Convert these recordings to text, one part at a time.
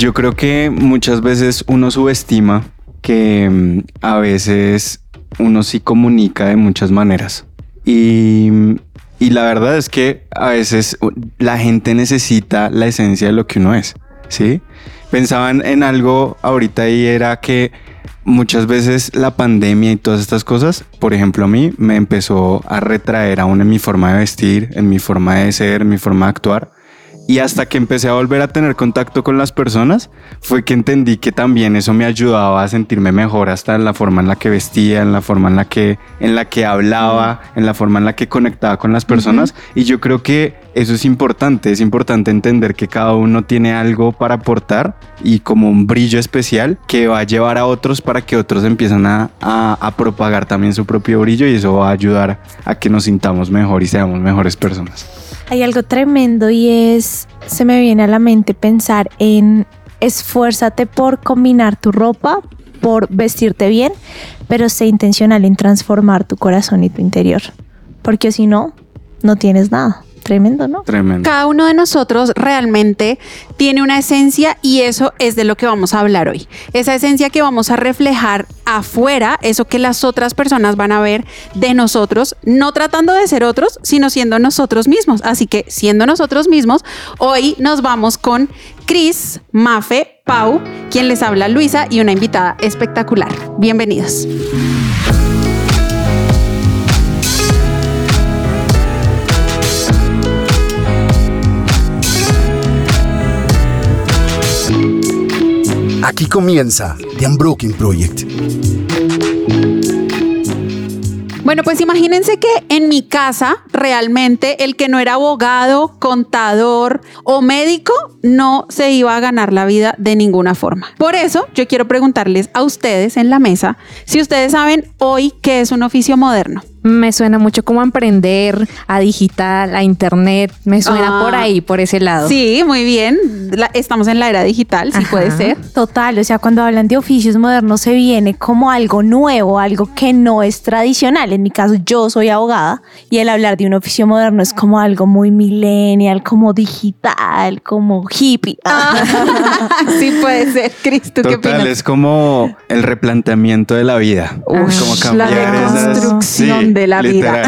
Yo creo que muchas veces uno subestima que mm, a veces uno sí comunica de muchas maneras. Y, y la verdad es que a veces la gente necesita la esencia de lo que uno es, ¿sí? Pensaban en algo ahorita y era que muchas veces la pandemia y todas estas cosas, por ejemplo, a mí me empezó a retraer aún en mi forma de vestir, en mi forma de ser, en mi forma de actuar. Y hasta que empecé a volver a tener contacto con las personas, fue que entendí que también eso me ayudaba a sentirme mejor hasta en la forma en la que vestía, en la forma en la que, en la que hablaba, en la forma en la que conectaba con las personas. Y yo creo que eso es importante, es importante entender que cada uno tiene algo para aportar y como un brillo especial que va a llevar a otros para que otros empiezan a, a- a propagar también su propio brillo y eso va a ayudar a que nos sintamos mejor y seamos mejores personas. Hay algo tremendo y es, se me viene a la mente pensar en esfuérzate por combinar tu ropa, por vestirte bien, pero sé intencional en transformar tu corazón y tu interior. Porque si no, no tienes nada. Tremendo, ¿no? Tremendo. Cada uno de nosotros realmente tiene una esencia y eso es de lo que vamos a hablar hoy. Esa esencia que vamos a reflejar afuera, eso que las otras personas van a ver de nosotros, no tratando de ser otros, sino siendo nosotros mismos. Así que siendo nosotros mismos, hoy nos vamos con Cris, Mafe, Pau, quien les habla Luisa y una invitada espectacular. Bienvenidos. Aquí comienza The Unbroken Project. Bueno, pues imagínense que en mi casa realmente el que no era abogado, contador o médico no se iba a ganar la vida de ninguna forma. Por eso yo quiero preguntarles a ustedes en la mesa si ustedes saben hoy qué es un oficio moderno. Me suena mucho como a emprender, a digital, a internet. Me suena Ah. por ahí, por ese lado. Sí, muy bien. La- estamos en la era digital, sí Ajá. puede ser. Total, o sea, cuando hablan de oficios modernos se viene como algo nuevo, algo que no es tradicional. En mi caso, yo soy abogada y el hablar de un oficio moderno es como algo muy millennial, como digital, como hippie. sí puede ser. Cris, ¿tú qué Total, opinas? es como el replanteamiento de la vida. Ush, como la cambiar esas- reconstrucción Sí, de la vida.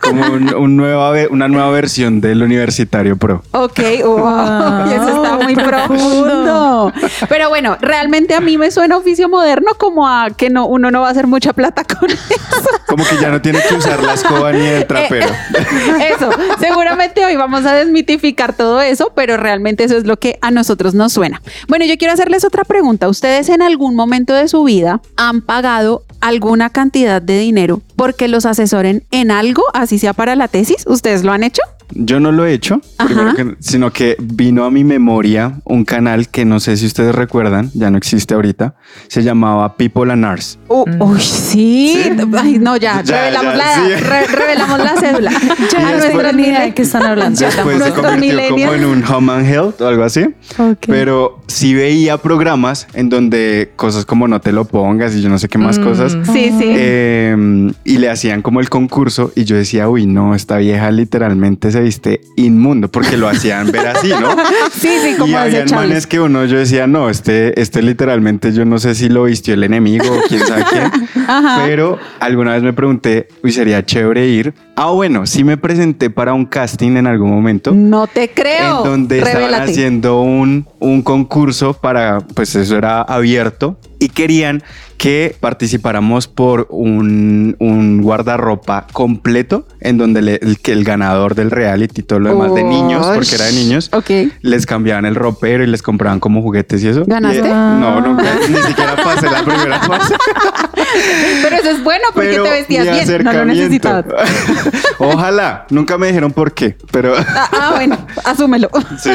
Como un- un nueva una nueva versión del Universitario Pro. Ok, wow, y eso está muy profundo. Pero bueno, realmente a mí me suena oficio moderno como a que no, uno no va a hacer mucha plata con eso. Como que ya no tiene que usar la escoba ni el trapero. Eso, seguramente hoy vamos a desmitificar todo eso, pero realmente eso es lo que a nosotros nos suena. Bueno, yo quiero hacerles otra pregunta. ¿Ustedes en algún momento de su vida han pagado alguna cantidad de dinero porque los asesoren en algo, así sea para la tesis? ¿Ustedes lo han hecho? Yo no lo he hecho, primero Ajá. que- sino que vino a mi memoria un canal que no sé si ustedes recuerdan, ya no existe ahorita, se llamaba People and Arts. Uh, Uy, sí. Ay, no, ya, Ya, revelamos, ya, la, sí. re- revelamos la cédula. Yo A no nuestros tengo ni idea de qué están hablando. Después se convirtió como en un Home and Health o algo así. Ok. Pero sí veía programas en donde cosas como no te lo pongas y yo no sé qué más cosas. Sí, sí. Eh, y le hacían como el concurso y yo decía, uy, no, esta vieja literalmente se viste inmundo porque lo hacían ver así, ¿no? sí, sí, y como había desechables. manes que uno, yo decía, no, este, este literalmente yo no sé si lo vistió el enemigo o quién sabe quién. Ajá. Pero alguna vez me pregunté, uy, sería chévere ir. Ah, bueno, sí me presenté para un casting en algún momento No te creo. en donde estaban haciendo un, un concurso para, pues eso era abierto y querían que participáramos por un, un guardarropa completo en donde le- el, que el ganador del reality y todo lo demás de niños, porque era de niños, Ok. les cambiaban el ropero y les compraban como juguetes y eso. ¿Ganaste? Y, eh, no, nunca, ni siquiera pasé la primera fase. Pero eso es bueno porque pero te vestías bien. No lo necesitabas. Ojalá, nunca me dijeron por qué, pero Ah, ah, bueno, asúmelo. sí.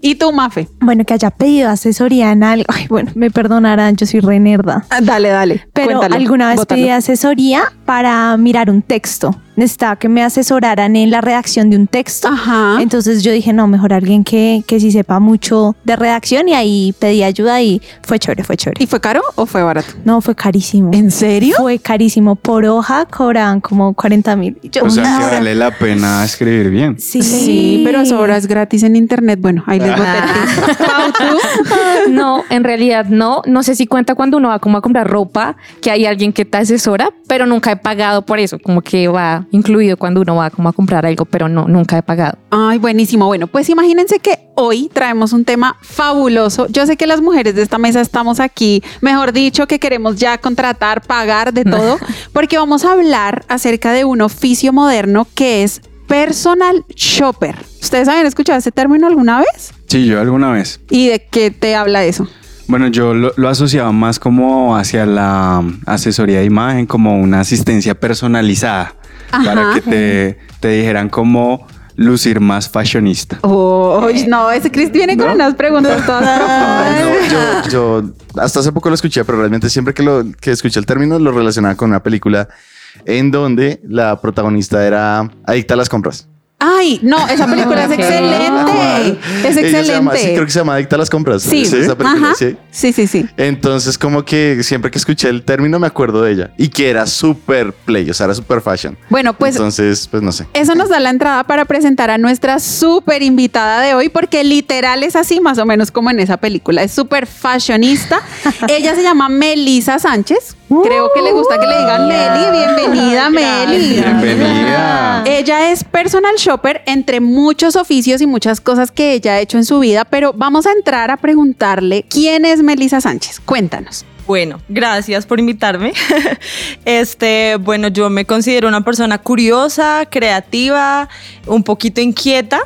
¿Y tú, Mafe? Bueno, que haya pedido asesoría en algo. Ay, bueno, me perdonarán, yo soy re nerda. Ah, Dale, dale. Pero Cuéntalo, alguna vez bótalo. pedí asesoría para mirar un texto. Necesitaba que me asesoraran en la redacción de un texto. Ajá. Entonces yo dije, no, mejor alguien que, que sí sepa mucho de redacción y ahí pedí ayuda y fue chévere, fue chévere. ¿Y fue caro o fue barato? No, fue carísimo. ¿En serio? Fue carísimo. Por hoja cobraban como 40 mil. O sea que vale la pena escribir bien. Sí, Sí, pero eso ahora es gratis en internet. Bueno, ahí les voy a decir. Pau, ¿tú? No, en realidad no. No sé si cuenta cuando uno va como a comprar ropa, que hay alguien que te asesora, pero nunca he pagado por eso. Como que va incluido cuando uno va como a comprar algo, pero no, nunca he pagado. Ay, buenísimo. Bueno, pues imagínense que hoy traemos un tema fabuloso. Yo sé que las mujeres de esta mesa estamos aquí, mejor dicho, que queremos ya contratar, pagar de todo, porque vamos a hablar acerca de un oficio moderno que es personal shopper. ¿Ustedes habían escuchado ese término alguna vez? Sí, yo alguna vez. ¿Y de qué te habla eso? Bueno, yo lo, lo asociaba más como hacia la asesoría de imagen, como una asistencia personalizada, Ajá. para que te, te dijeran cómo lucir más fashionista. Oh, no, ese Chris viene con unas preguntas todas no, yo, yo hasta hace poco lo escuché, pero realmente siempre que, lo, que escuché el término lo relacionaba con una película en donde la protagonista era adicta a las compras. Ay, no, esa película es excelente. Es se llama- sí, excelente. creo que se llama Adicta a las compras. Sí, ¿Es esa película? ajá. Sí. sí, sí, sí. Entonces, como que siempre que escuché el término me acuerdo de ella y que era súper play, o sea, era súper fashion. Bueno, pues Entonces, pues no sé. Eso nos da la entrada para presentar a nuestra súper invitada de hoy, porque literal es así, más o menos como en esa película. Es súper fashionista. Ella se llama Melisa Sánchez. Creo que le gusta que le digan Meli. Bienvenida, Meli. Bienvenida. Ella es personal shopper entre muchos oficios y muchas cosas que ella ha hecho en su vida, pero vamos a entrar a preguntarle quién es Melisa Sánchez. Cuéntanos. Bueno, gracias por invitarme. Este, bueno, yo me considero una persona curiosa, creativa, un poquito inquieta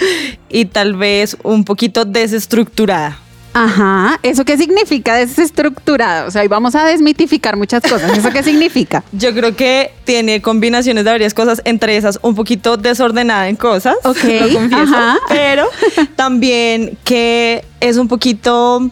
y tal vez un poquito desestructurada. Ajá, ¿eso qué significa desestructurado? O sea, ahí vamos a desmitificar muchas cosas. ¿Eso qué significa? Yo creo que tiene combinaciones de varias cosas, entre esas un poquito desordenada en cosas, Ok, lo confieso, ajá. pero también que es un poquito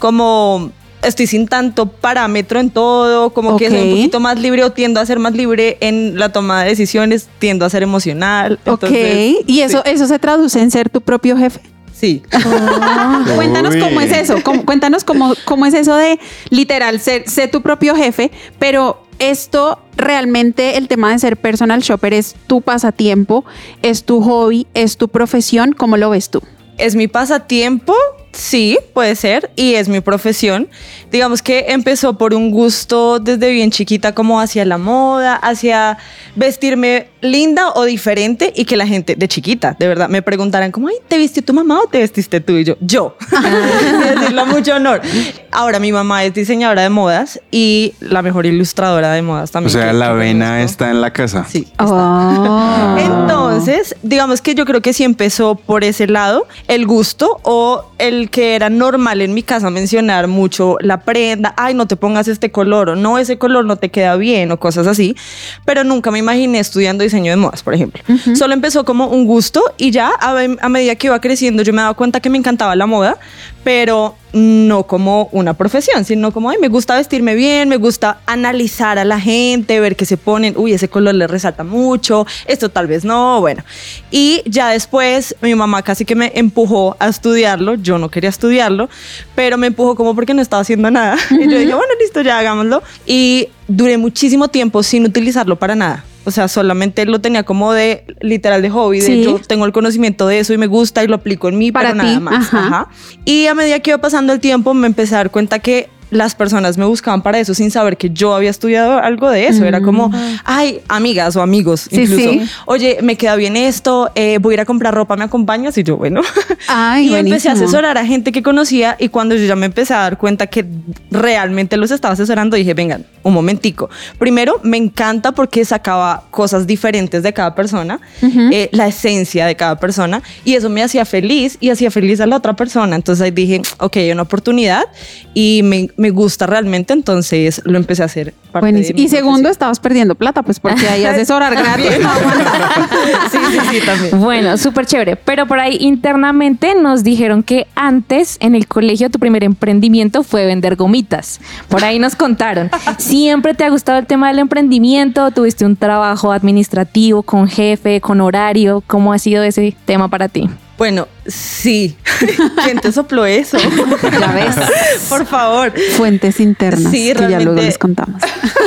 como estoy sin tanto parámetro en todo, como que soy un poquito más libre o tiendo a ser más libre en la toma de decisiones, tiendo a ser emocional. Ok, entonces, y eso, eso se traduce en ser tu propio jefe. Sí. Cuéntanos Uy. cómo es eso, cómo- cuéntanos cómo, cómo es eso de literal ser, ser tu propio jefe, pero esto realmente el tema de ser personal shopper es tu pasatiempo, es tu hobby, es tu profesión, ¿cómo lo ves tú? ¿Es mi pasatiempo? Sí, puede ser, y es mi profesión. Digamos que empezó por un gusto desde bien chiquita como hacia la moda, hacia vestirme linda o diferente y que la gente de chiquita, de verdad, me preguntaran como, ay, ¿te vistió tu mamá o te vestiste tú? Y yo, yo. Y decirlo a mucho honor. Ahora mi mamá es diseñadora de modas y la mejor ilustradora de modas O también. sea, que- la que vena conozco. está en la casa. Sí. está. Oh. Entonces, digamos que yo creo que sí empezó por ese lado, el gusto o el que era normal en mi casa mencionar mucho la prenda, ay, no te pongas este color o no, ese color no te queda bien o cosas así, pero nunca me imaginé estudiando diseño de modas, por ejemplo. Solo empezó como un gusto y ya a, a medida que iba creciendo yo me daba cuenta que me encantaba la moda, pero no como una profesión, sino como, ay, me gusta vestirme bien, me gusta analizar a la gente, ver qué se ponen, uy, ese color le resalta mucho, esto tal vez no, bueno. Y ya después mi mamá casi que me empujó a estudiarlo, yo no quería estudiarlo, pero me empujó como porque no estaba haciendo nada. Y yo dije, bueno, listo, ya hagámoslo. Y duré muchísimo tiempo sin utilizarlo para nada. O sea, solamente lo tenía como de literal de hobby, de yo tengo el conocimiento de eso y me gusta y lo aplico en mí, Para pero ti, nada más. ajá. Ajá. Y a medida que iba pasando el tiempo, me empecé a dar cuenta que las personas me buscaban para eso sin saber que yo había estudiado algo de eso. Era como, ay, amigas o amigos, Sí, incluso, sí. oye, me queda bien esto, eh, voy a ir a comprar ropa, ¿me acompañas? Y yo, bueno. Ay, y empecé a buenísimo. asesorar a gente que conocía y cuando yo ya me empecé a dar cuenta que realmente los estaba asesorando, dije, vengan, un momentico. Primero, me encanta porque sacaba cosas diferentes de cada persona, eh, la esencia de cada persona, y eso me hacía feliz y hacía feliz a la otra persona. Entonces ahí dije, ok, hay una oportunidad y me, me gusta realmente, entonces lo empecé a hacer. parte de Buenísimo. mi Y segundo, profesión. estabas perdiendo plata, pues porque ahí asesorar gratis. no sí, sí, sí, también. Bueno, súper chévere. Pero por ahí internamente nos dijeron que antes en el colegio tu primer emprendimiento fue vender gomitas. Por ahí nos contaron. ¿Siempre te ha gustado el tema del emprendimiento? ¿Tuviste un trabajo administrativo con jefe, con horario? ¿Cómo ha sido ese tema para ti? Bueno, sí. ¿Quién te sopló eso? Ya ves. Por favor. Fuentes internas Sí, que ya luego realmente- les contamos.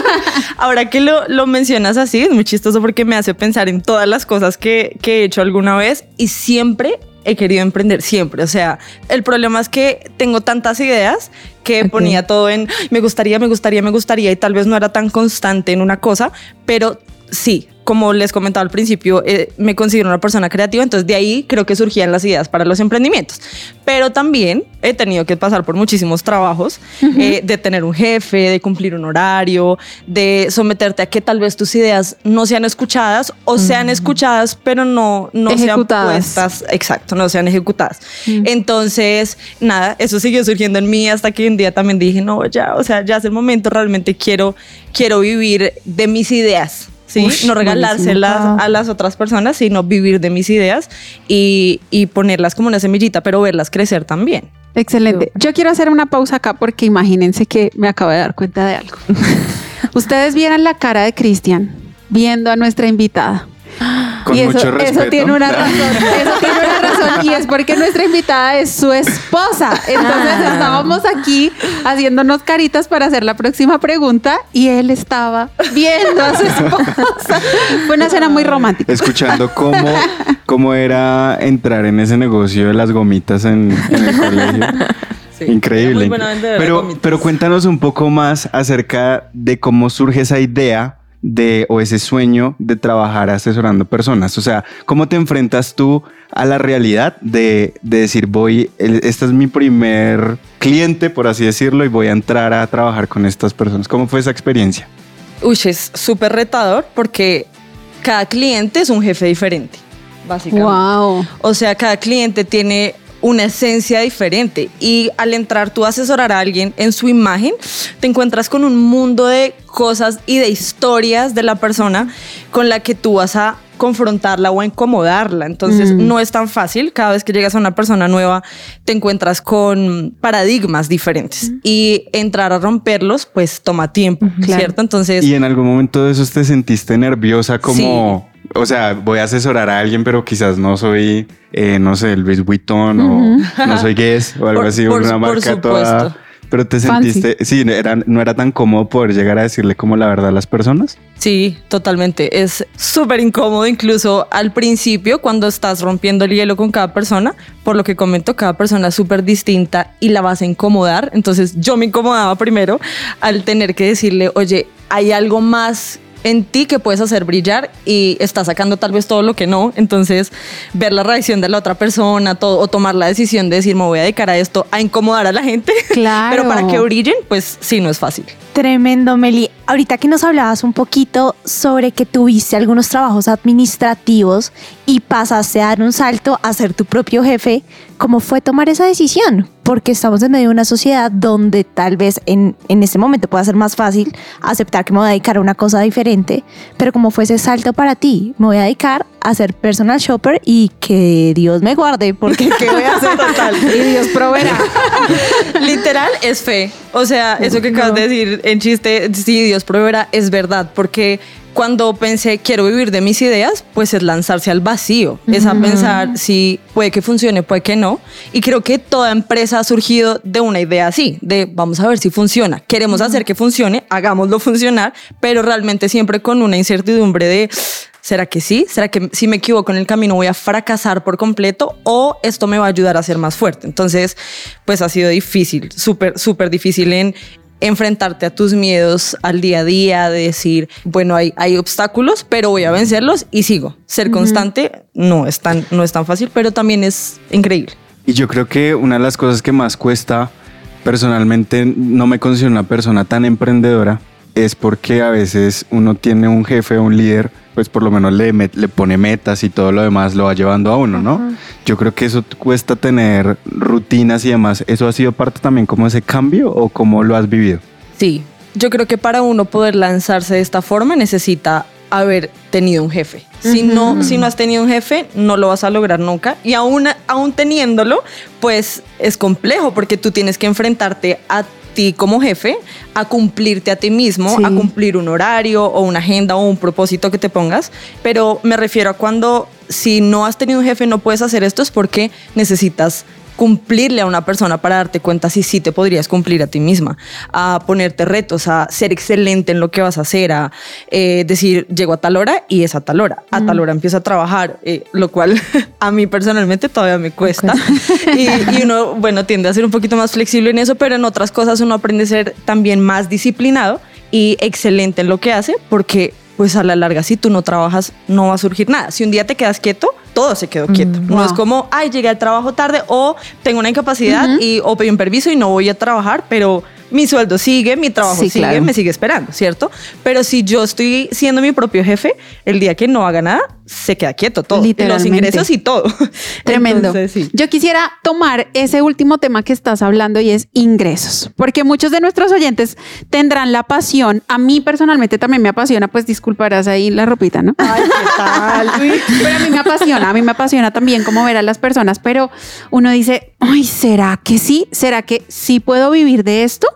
Ahora que lo, lo mencionas así, es muy chistoso porque me hace pensar en todas las cosas que, que he hecho alguna vez y siempre he querido emprender, siempre. O sea, el problema es que tengo tantas ideas que ponía todo en "Ay, me gustaría, me gustaría, me gustaría y tal vez no era tan constante en una cosa, pero sí. Como les comentaba al principio, eh, me considero una persona creativa, entonces de ahí creo que surgían las ideas para los emprendimientos. Pero también he tenido que pasar por muchísimos trabajos, eh, de tener un jefe, de cumplir un horario, de someterte a que tal vez tus ideas no sean escuchadas o sean escuchadas, pero no, no sean puestas, exacto, no sean ejecutadas. Entonces, nada, eso siguió surgiendo en mí hasta que un día también dije, no, ya, o sea, ya es el momento, realmente quiero, quiero vivir de mis ideas. ¿Sí? Ush, no regalárselas buenísimo. a las otras personas, sino vivir de mis ideas y, y ponerlas como una semillita, pero verlas crecer también. Excelente. Yo quiero hacer una pausa acá porque imagínense que me acabo de dar cuenta de algo. Ustedes vieran la cara de Cristian viendo a nuestra invitada. Con y eso, mucho respeto. eso tiene una razón. Eso tiene una razón. Y es porque nuestra invitada es su esposa. Entonces Ah. estábamos aquí haciéndonos caritas para hacer la próxima pregunta y él estaba viendo a su esposa. Fue una escena muy romántica. Escuchando cómo, cómo era entrar en ese negocio de las gomitas en, en el colegio. Sí, Increíble. Pero, pero cuéntanos un poco más acerca de cómo surge esa idea de o ese sueño de trabajar asesorando personas. O sea, ¿cómo te enfrentas tú a la realidad de, de decir, voy, el- este es mi primer cliente, por así decirlo, y voy a entrar a trabajar con estas personas? ¿Cómo fue esa experiencia? Uy, es súper retador porque cada cliente es un jefe diferente, básicamente. Wow. O sea, cada cliente tiene una esencia diferente y al entrar tú a asesorar a alguien en su imagen, te encuentras con un mundo de cosas y de historias de la persona con la que tú vas a confrontarla o a incomodarla. Entonces no es tan fácil. Cada vez que llegas a una persona nueva, te encuentras con paradigmas diferentes y entrar a romperlos, pues toma tiempo, claro. ¿cierto? Entonces... Y en algún momento de esos te sentiste nerviosa como, o sea, voy a asesorar a alguien, pero quizás no soy, eh, no sé, Louis Vuitton o no soy Guess o algo Por- así, por- una por marca toda. Pero te Fancy. sentiste, sí, era, no era tan cómodo poder llegar a decirle como la verdad a las personas. Sí, totalmente. Es súper incómodo, incluso al principio, cuando estás rompiendo el hielo con cada persona. Por lo que comento, cada persona es súper distinta y la vas a incomodar. Entonces, yo me incomodaba primero al tener que decirle, oye, hay algo más en ti que puedes hacer brillar y está sacando tal vez todo lo que no. Entonces, ver la reacción de la otra persona todo, o tomar la decisión de decir, me voy a dedicar a esto, a incomodar a la gente. Claro. Pero para que brillen, pues sí, no es fácil. Tremendo, Meli. Ahorita que nos hablabas un poquito sobre que tuviste algunos trabajos administrativos y pasaste a dar un salto a ser tu propio jefe, ¿cómo fue tomar esa decisión? Porque estamos en medio de una sociedad donde tal vez en, en este momento pueda ser más fácil aceptar que me voy a dedicar a una cosa diferente, pero ¿cómo fue ese salto para ti? Me voy a dedicar a ser personal shopper y que Dios me guarde, porque ¿qué voy a hacer? Total. Y Dios proveerá. Literal es fe. O sea, eso que acabas de decir en chiste, sí, Dios proveerá, es verdad, porque cuando pensé quiero vivir de mis ideas, pues es lanzarse al vacío, es a pensar si puede que funcione, puede que no. Y creo que toda empresa ha surgido de una idea así, de vamos a ver si funciona. Queremos hacer que funcione, hagámoslo funcionar, pero realmente siempre con una incertidumbre de ¿Será que sí? ¿Será que si me equivoco en el camino voy a fracasar por completo o esto me va a ayudar a ser más fuerte? Entonces, pues ha sido difícil, súper, súper difícil en enfrentarte a tus miedos al día a día, de decir, bueno, hay, hay obstáculos, pero voy a vencerlos y sigo. Ser constante no es, tan, no es tan fácil, pero también es increíble. Y yo creo que una de las cosas que más cuesta, personalmente no me considero una persona tan emprendedora, es porque a veces uno tiene un jefe o un líder pues por lo menos le, met- le pone metas y todo lo demás lo va llevando a uno, ¿no? Yo creo que eso cuesta tener rutinas y demás. ¿Eso ha sido parte también como ese cambio o cómo lo has vivido? Sí, yo creo que para uno poder lanzarse de esta forma necesita haber tenido un jefe. Si, no, si no has tenido un jefe, no lo vas a lograr nunca. Y aún, aún teniéndolo, pues es complejo porque tú tienes que enfrentarte a ti como jefe, a cumplirte a ti mismo, Sí. a cumplir un horario o una agenda o un propósito que te pongas. Pero me refiero a cuando si no has tenido un jefe no puedes hacer esto es porque necesitas cumplirle a una persona para darte cuenta si sí te podrías cumplir a ti misma, a ponerte retos, a ser excelente en lo que vas a hacer, a eh, decir, llego a tal hora y es a tal hora, a tal hora empiezo a trabajar, eh, lo cual a mí personalmente todavía me cuesta. y, y uno, bueno, tiende a ser un poquito más flexible en eso, pero en otras cosas uno aprende a ser también más disciplinado y excelente en lo que hace, porque pues a la larga si tú no trabajas no va a surgir nada. Si un día te quedas quieto, todo se quedó quieto. No wow. es como, ay, llegué al trabajo tarde o tengo una incapacidad y o pedí un permiso y no voy a trabajar, pero mi sueldo sigue, mi trabajo Sí, sigue, claro. me sigue esperando, ¿cierto? Pero si yo estoy siendo mi propio jefe, el día que no haga nada, se queda quieto todo. Los ingresos y todo. Tremendo. Entonces, sí. Yo quisiera tomar ese último tema que estás hablando y es ingresos, porque muchos de nuestros oyentes tendrán la pasión. A mí personalmente también me apasiona, pues disculparás ahí la ropita, ¿no? Ay, ¿qué tal? Pero a mí me apasiona, a mí me apasiona también cómo ver a las personas, pero uno dice, ay, ¿será que sí? ¿Será que sí puedo vivir de esto?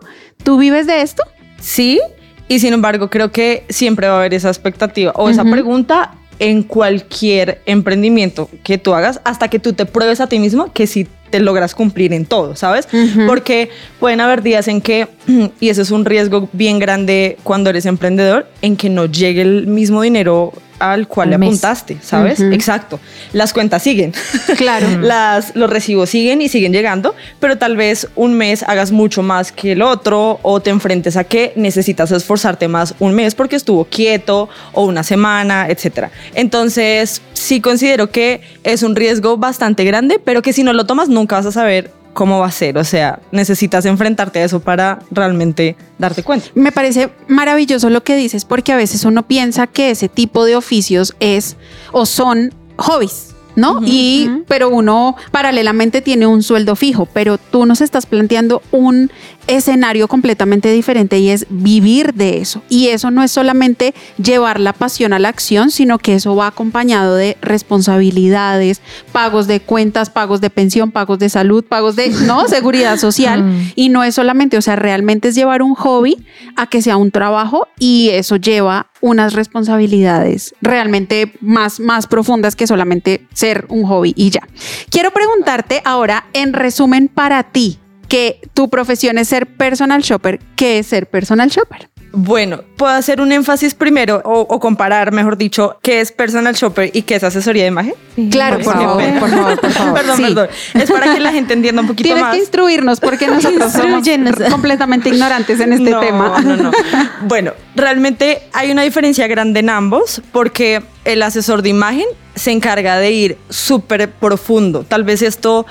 ¿Tú vives de esto? Sí, y sin embargo creo que siempre va a haber esa expectativa o esa pregunta en cualquier emprendimiento que tú hagas hasta que tú te pruebes a ti mismo que sí te logras cumplir en todo, ¿sabes? Porque pueden haber días en que, y eso es un riesgo bien grande cuando eres emprendedor, en que no llegue el mismo dinero al cual Al le mes. apuntaste, ¿sabes? Exacto. Las cuentas siguen. Claro. Las, los recibos siguen y siguen llegando, pero tal vez un mes hagas mucho más que el otro o te enfrentes a que necesitas esforzarte más un mes porque estuvo quieto o una semana, etcétera. Entonces, sí considero que es un riesgo bastante grande, pero que si no lo tomas nunca vas a saber cómo va a ser. O sea, necesitas enfrentarte a eso para realmente darte cuenta. Me parece maravilloso lo que dices porque a veces uno piensa que ese tipo de oficios es o son hobbies. ¿No? y, pero uno paralelamente tiene un sueldo fijo, pero tú nos estás planteando un escenario completamente diferente y es vivir de eso. Y eso no es solamente llevar la pasión a la acción, sino que eso va acompañado de responsabilidades, pagos de cuentas, pagos de pensión, pagos de salud, pagos de, ¿no? Seguridad social. Mm. Y no es solamente, o sea, realmente es llevar un hobby a que sea un trabajo y eso lleva unas responsabilidades realmente más, más profundas que solamente ser un hobby y ya. Quiero preguntarte ahora, en resumen, para ti, que tu profesión es ser personal shopper, ¿qué es ser personal shopper? Bueno, puedo hacer un énfasis primero o, o comparar, mejor dicho, qué es personal shopper y qué es asesoría de imagen. Claro, por qué favor, por favor, por favor. perdón, Sí. perdón. Es para que la gente entienda un poquito Tienes más. que instruirnos porque nosotros somos completamente ignorantes en este no, tema. No, no. Bueno, realmente hay una diferencia grande en ambos porque el asesor de imagen se encarga de ir súper profundo. Tal vez esto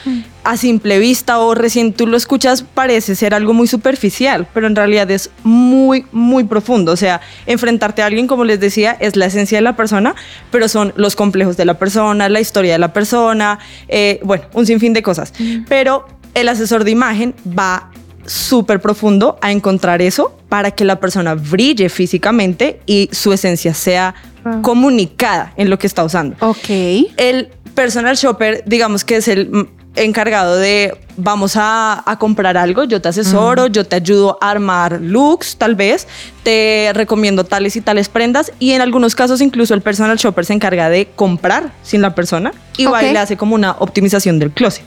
a simple vista o recién tú lo escuchas parece ser algo muy superficial, pero en realidad es muy, muy profundo. O sea, enfrentarte a alguien, como les decía, es la esencia de la persona, pero son los complejos de la persona, la historia de la persona, eh, bueno, un sinfín de cosas. Pero el asesor de imagen va súper profundo a encontrar eso para que la persona brille físicamente y su esencia sea comunicada en lo que está usando. Ok. El personal shopper, digamos que es el encargado de vamos a, a comprar algo, yo te asesoro, yo te ayudo a armar looks, tal vez, te recomiendo tales y tales prendas y en algunos casos incluso el personal shopper se encarga de comprar sin la persona y va y le hace como una optimización del closet,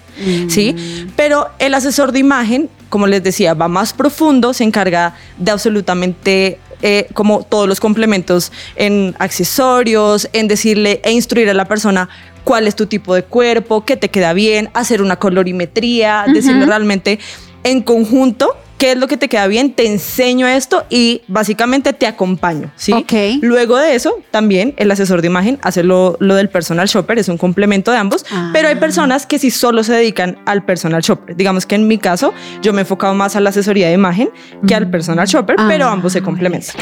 ¿sí? Pero el asesor de imagen, como les decía, va más profundo, se encarga de absolutamente eh, como todos los complementos en accesorios, en decirle e instruir a la persona cuál es tu tipo de cuerpo, qué te queda bien, hacer una colorimetría, decirle realmente en conjunto qué es lo que te queda bien, te enseño esto y básicamente te acompaño, ¿sí? Luego de eso, también el asesor de imagen hace lo, lo del personal shopper, es un complemento de ambos, Ah. pero hay personas que sí solo se dedican al personal shopper. Digamos que en mi caso, yo me he enfocado más a la asesoría de imagen que al personal shopper, pero Ah, ambos se complementan.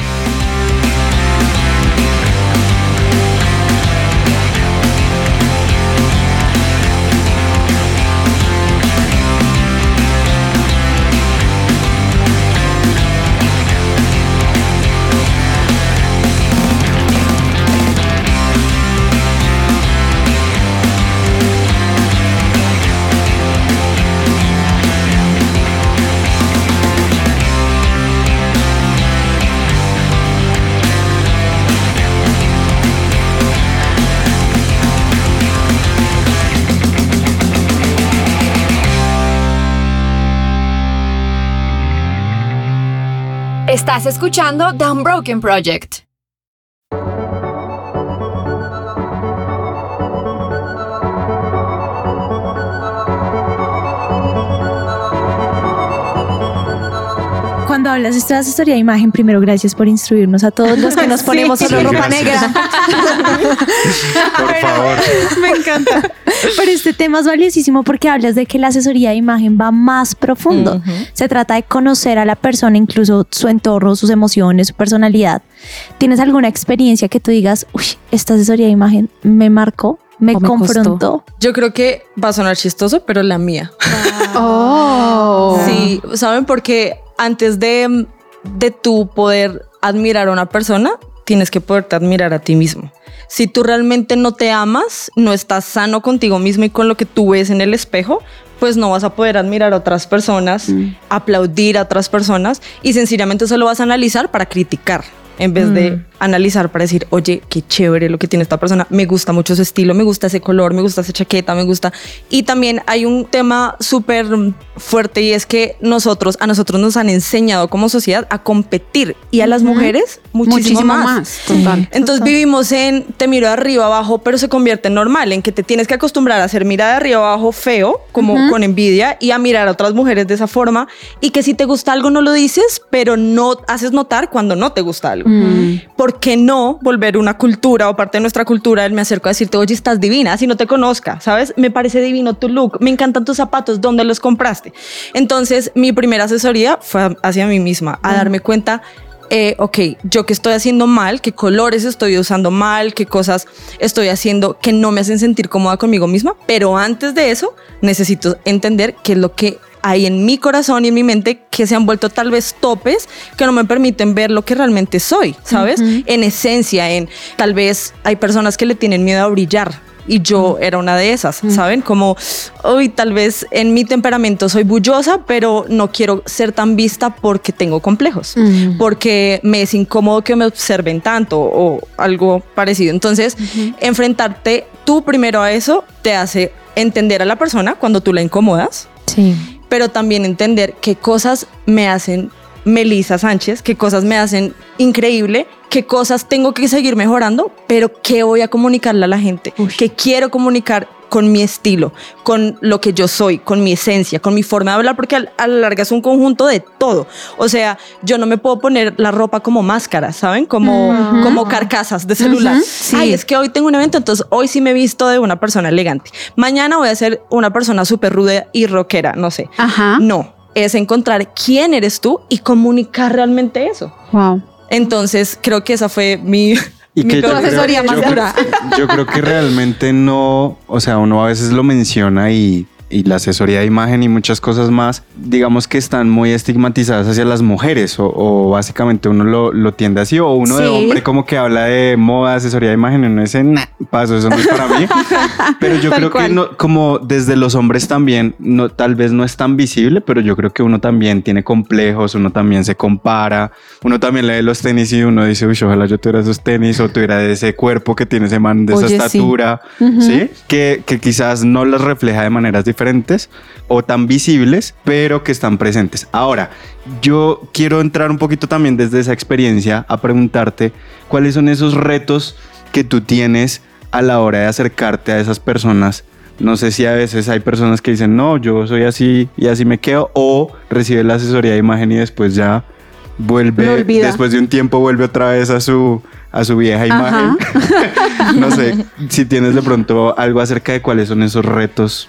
Estás escuchando The Unbroken Project. Cuando hablas de esta asesoría de imagen, primero gracias por instruirnos a todos los que nos ponemos solo Sí, ropa gracias. negra. Por favor. Me encanta. Pero este tema es valiosísimo porque hablas de que la asesoría de imagen va más profundo. Se trata de conocer a la persona, incluso su entorno, sus emociones, su personalidad. ¿Tienes alguna experiencia que tú digas, uy, esta asesoría de imagen me marcó, me me confrontó? Yo creo que va a sonar chistoso, pero la mía. Oh. Sí, ¿saben? Porque antes de, de tú poder admirar a una persona, tienes que poderte admirar a ti mismo. Si tú realmente no te amas, no estás sano contigo mismo y con lo que tú ves en el espejo, pues no vas a poder admirar a otras personas, aplaudir a otras personas y sencillamente solo vas a analizar para criticar en vez de analizar para decir, oye, qué chévere lo que tiene esta persona, me gusta mucho su estilo, me gusta ese color, me gusta esa chaqueta, me gusta. Y también hay un tema súper fuerte y es que nosotros, a nosotros nos han enseñado como sociedad a competir y a las mujeres muchísimo, Muchísimo más. más, total. Entonces vivimos en te miro de arriba abajo, pero se convierte en normal, en que te tienes que acostumbrar a hacer mirada de arriba abajo feo, como con envidia, y a mirar a otras mujeres de esa forma, y que si te gusta algo no lo dices, pero no haces notar cuando no te gusta algo. ¿Por qué no volver una cultura o parte de nuestra cultura? El me acerco a decirte, oye, estás divina, así no te conozca, ¿sabes? Me parece divino tu look, me encantan tus zapatos, ¿dónde los compraste? Entonces, mi primera asesoría fue hacia mí misma, a darme cuenta eh, ok, yo que estoy haciendo mal, qué colores estoy usando mal, qué cosas estoy haciendo que no me hacen sentir cómoda conmigo misma, pero antes de eso necesito entender qué es lo que hay en mi corazón y en mi mente que se han vuelto tal vez topes que no me permiten ver lo que realmente soy, ¿sabes? En esencia, en tal vez hay personas que le tienen miedo a brillar. Y yo era una de esas, ¿saben? Como, hoy tal vez en mi temperamento soy bullosa, pero no quiero ser tan vista porque tengo complejos, porque me es incómodo que me observen tanto o algo parecido. Entonces, enfrentarte tú primero a eso te hace entender a la persona cuando tú la incomodas, Sí. Pero también entender qué cosas me hacen Melisa Sánchez, qué cosas me hacen increíble, qué cosas tengo que seguir mejorando, pero qué voy a comunicarle a la gente, qué quiero comunicar con mi estilo, con lo que yo soy, con mi esencia, con mi forma de hablar, porque a la larga es un conjunto de todo. O sea, yo no me puedo poner la ropa como máscara, ¿saben? Como, como carcasas de celular. Ay, es que hoy tengo un evento, entonces hoy sí me he visto de una persona elegante. Mañana voy a ser una persona súper ruda y rockera, no sé. Ajá. No, es encontrar quién eres tú y comunicar realmente eso. Wow. Entonces, creo que esa fue mi, Y que yo creo, asesoría más yo creo- dura. yo creo que realmente no, o sea, uno a veces lo menciona y, y la asesoría de imagen y muchas cosas más, digamos que están muy estigmatizadas hacia las mujeres o, o básicamente uno lo, lo tiende así o uno de Sí. hombre como que habla de moda, asesoría de imagen y uno dice, nah, paso, eso no es para mí. Pero yo Tal creo que cual. no, como desde los hombres también, no, tal vez no es tan visible, pero yo creo que uno también tiene complejos, uno también se compara, uno también lee los tenis y uno dice, uy, ojalá yo tuviera esos tenis o tuviera ese cuerpo que tiene ese man de esa Oye, sí. estatura, ¿sí? Que, que quizás no las refleja de maneras diferentes o tan visibles, pero que están presentes. Ahora, yo quiero entrar un poquito también desde esa experiencia a preguntarte cuáles son esos retos que tú tienes a la hora de acercarte a esas personas. No sé si a veces hay personas que dicen, no, yo soy así y así me quedo, o recibe la asesoría de imagen y después ya vuelve, después de un tiempo vuelve otra vez a su, a su vieja Ajá. imagen. no sé si tienes de pronto algo acerca de cuáles son esos retos.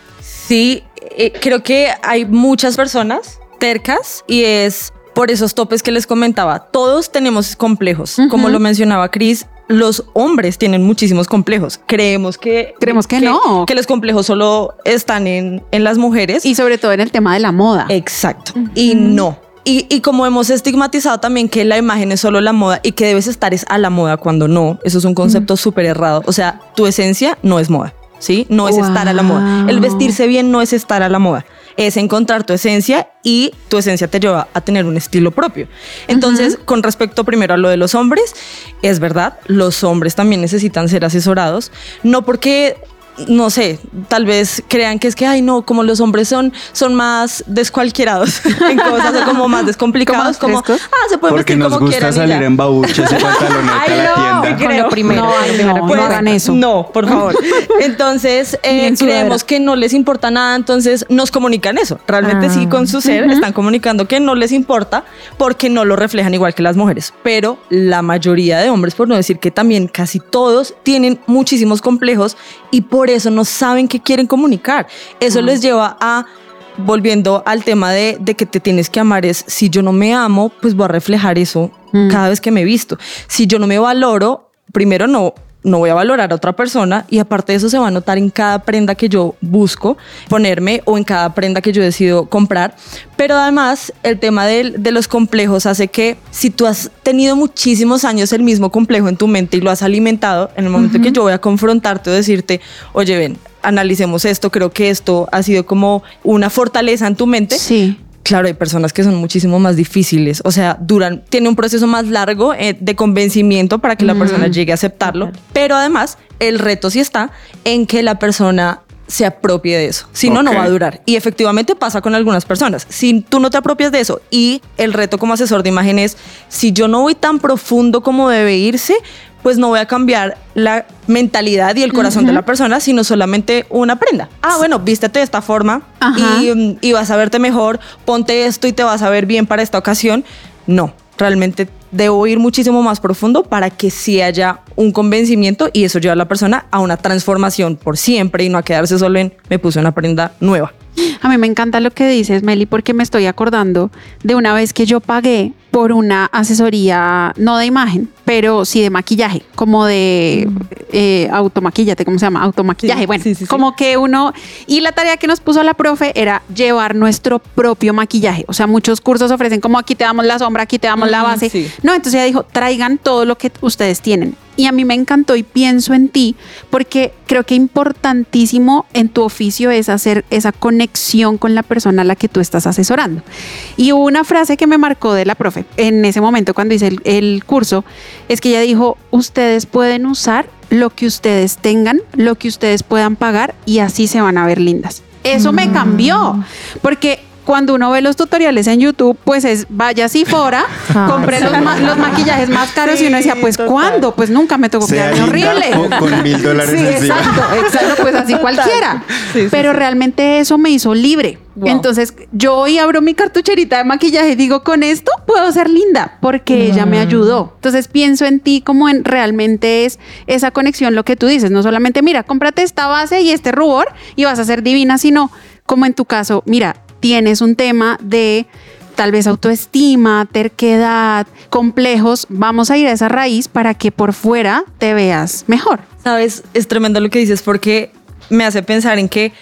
Sí, eh, creo que hay muchas personas tercas y es por esos topes que les comentaba. Todos tenemos complejos. Como lo mencionaba Chris, los hombres tienen muchísimos complejos. Creemos que... Creemos que no. Que los complejos solo están en, en las mujeres. Y sobre todo en el tema de la moda. Exacto. Y no. Y, y como hemos estigmatizado también que la imagen es solo la moda y que debes estar es a la moda cuando no, eso es un concepto súper errado. O sea, tu esencia no es moda, ¿sí? No es estar a la moda. El vestirse bien no es estar a la moda. Es encontrar tu esencia y tu esencia te lleva a tener un estilo propio. Entonces, con respecto primero a lo de los hombres, es verdad, los hombres también necesitan ser asesorados, no porque no sé, tal vez crean que es que, ay, no, como los hombres son, son más descualquierados en cosas, o como más descomplicados, como, ah, se pueden Porque vestir nos como gusta quieran. y salir ya. en babuches y pantaloneta a la tienda. Con lo primero. No, ay, no, no Pues, hagan eso. No, por favor. Entonces, eh, creemos que no les importa nada, entonces nos comunican eso. Realmente Ah. sí, con su ser están comunicando que no les importa porque no lo reflejan igual que las mujeres. Pero la mayoría de hombres, por no decir que también casi todos, tienen muchísimos complejos y por eso no saben qué quieren comunicar. Eso les lleva a volviendo al tema de, de que te tienes que amar es si yo no me amo, pues voy a reflejar eso Mm. cada vez que me visto. Si yo no me valoro, primero no no voy a valorar a otra persona y aparte de eso se va a notar en cada prenda que yo busco ponerme o en cada prenda que yo decido comprar. Pero además el tema del- de, los complejos hace que si tú has tenido muchísimos años el mismo complejo en tu mente y lo has alimentado, en el momento que yo voy a confrontarte o decirte, oye, ven, analicemos esto, creo que esto ha sido como una fortaleza en tu mente, Sí. Claro, hay personas que son muchísimo más difíciles, o sea, duran, tiene un proceso más largo eh, de convencimiento para que la persona llegue a aceptarlo, pero además el reto sí está en que la persona se apropie de eso, si no, no va a durar. Y efectivamente pasa con algunas personas. Si tú no te apropias de eso y el reto como asesor de imagen es, si yo no voy tan profundo como debe irse, pues no voy a cambiar la mentalidad y el corazón de la persona, sino solamente una prenda. Ah, bueno, vístete de esta forma y, mm, y vas a verte mejor, ponte esto y te vas a ver bien para esta ocasión. No, realmente debo ir muchísimo más profundo para que sí haya un convencimiento y eso lleva a la persona a una transformación por siempre y no a quedarse solo en me puse una prenda nueva. A mí me encanta lo que dices, Meli, porque me estoy acordando de una vez que yo pagué por una asesoría, no de imagen, pero sí de maquillaje, como de eh, automaquillate, ¿cómo se llama? Automaquillaje. Sí, bueno, sí, sí, como que uno. Y la tarea que nos puso la profe era llevar nuestro propio maquillaje. O sea, muchos cursos ofrecen como aquí te damos la sombra, aquí te damos la Mm, base. sí. No, entonces ella dijo, traigan todo lo que ustedes tienen. Y a mí me encantó y pienso en ti porque creo que importantísimo en tu oficio es hacer esa conexión con la persona a la que tú estás asesorando. Y hubo una frase que me marcó de la profe en ese momento cuando hice el, el curso, es que ella dijo, ustedes pueden usar lo que ustedes tengan, lo que ustedes puedan pagar y así se van a ver lindas. Eso me cambió, porque cuando uno ve los tutoriales en YouTube, pues es vaya así fora, Ah, compré los, ma- los maquillajes más caros y uno decía, pues ¿cuándo? Pues nunca me tocó quedarme linda horrible. o con mil dólares Sí, encima. exacto, exacto, pues así cualquiera. Sí, sí, Pero sí. realmente eso me hizo libre. Wow. Entonces yo hoy abro mi cartucherita de maquillaje y digo, con esto puedo ser linda porque ella me ayudó. Entonces pienso en ti como en realmente es esa conexión lo que tú dices. No solamente, mira, cómprate esta base y este rubor y vas a ser divina, sino como en tu caso, mira, tienes un tema de tal vez autoestima, terquedad, complejos, vamos a ir a esa raíz para que por fuera te veas mejor. Sabes, es tremendo lo que dices porque me hace pensar en que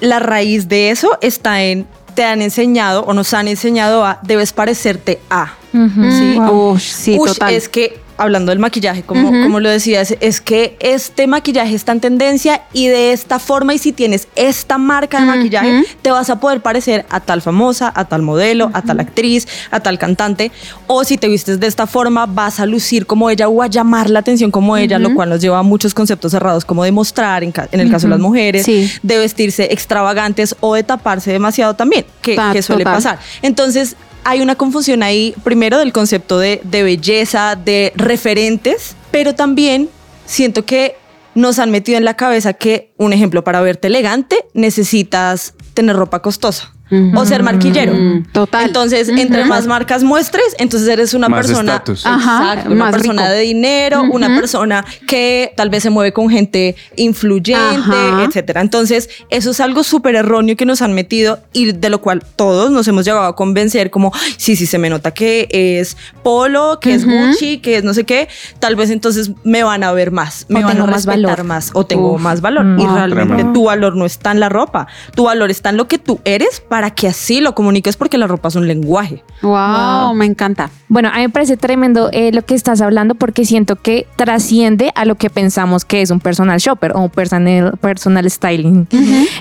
la raíz de eso está en te han enseñado o nos han enseñado a debes parecerte a. ¿sí? Ush, sí, Ush, total. Es que, hablando del maquillaje, como, como lo decías, es que este maquillaje está en tendencia y de esta forma, y si tienes esta marca de maquillaje, te vas a poder parecer a tal famosa, a tal modelo, a tal actriz, a tal cantante. O si te vistes de esta forma, vas a lucir como ella o a llamar la atención como ella, lo cual nos lleva a muchos conceptos cerrados, como de mostrar, en, el caso de las mujeres, Sí. de vestirse extravagantes o de taparse demasiado también, que, suele pasar. Entonces, hay una confusión ahí, primero del concepto de, belleza, de referentes, pero también siento que nos han metido en la cabeza que, un ejemplo, para verte elegante necesitas tener ropa costosa. O ser marquillero. Mm, total. Entonces, entre más marcas muestres, entonces eres una Más persona. estatus. Ajá, Exacto, una más persona rico. de dinero, una persona que tal vez se mueve con gente influyente, Ajá. etcétera. Entonces, eso es algo súper erróneo que nos han metido y de lo cual todos nos hemos llegado a convencer como, "Ay, sí, sí, se me nota que es Polo, que es Gucci, que es no sé qué, tal vez entonces me van a ver más, me O van a más respetar valor. más o tengo Uf. más valor. y Mm. realmente Tremendo. tu valor no está en la ropa, tu valor está en lo que tú eres para que así lo comuniques porque la ropa es un lenguaje. Wow, me encanta. Bueno, a mí me parece tremendo eh, lo que estás hablando porque siento que trasciende a lo que pensamos que es un personal shopper o un personal, personal styling.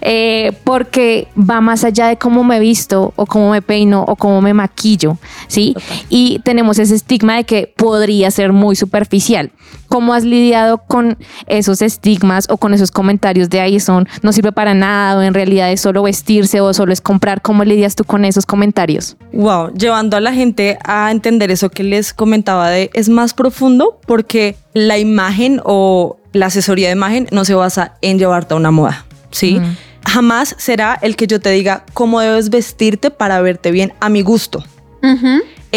Eh, porque va más allá de cómo me visto o cómo me peino o cómo me maquillo, ¿sí? Y tenemos ese estigma de que podría ser muy superficial. ¿Cómo has lidiado con esos estigmas o con esos comentarios de ahí son no sirve para nada o en realidad es solo vestirse o solo es comprar? ¿Cómo lidias tú con esos comentarios? Wow, llevando a la gente a entender eso que les comentaba de es más profundo porque la imagen o la asesoría de imagen no se basa en llevarte a una moda, ¿sí? Jamás será el que yo te diga cómo debes vestirte para verte bien a mi gusto.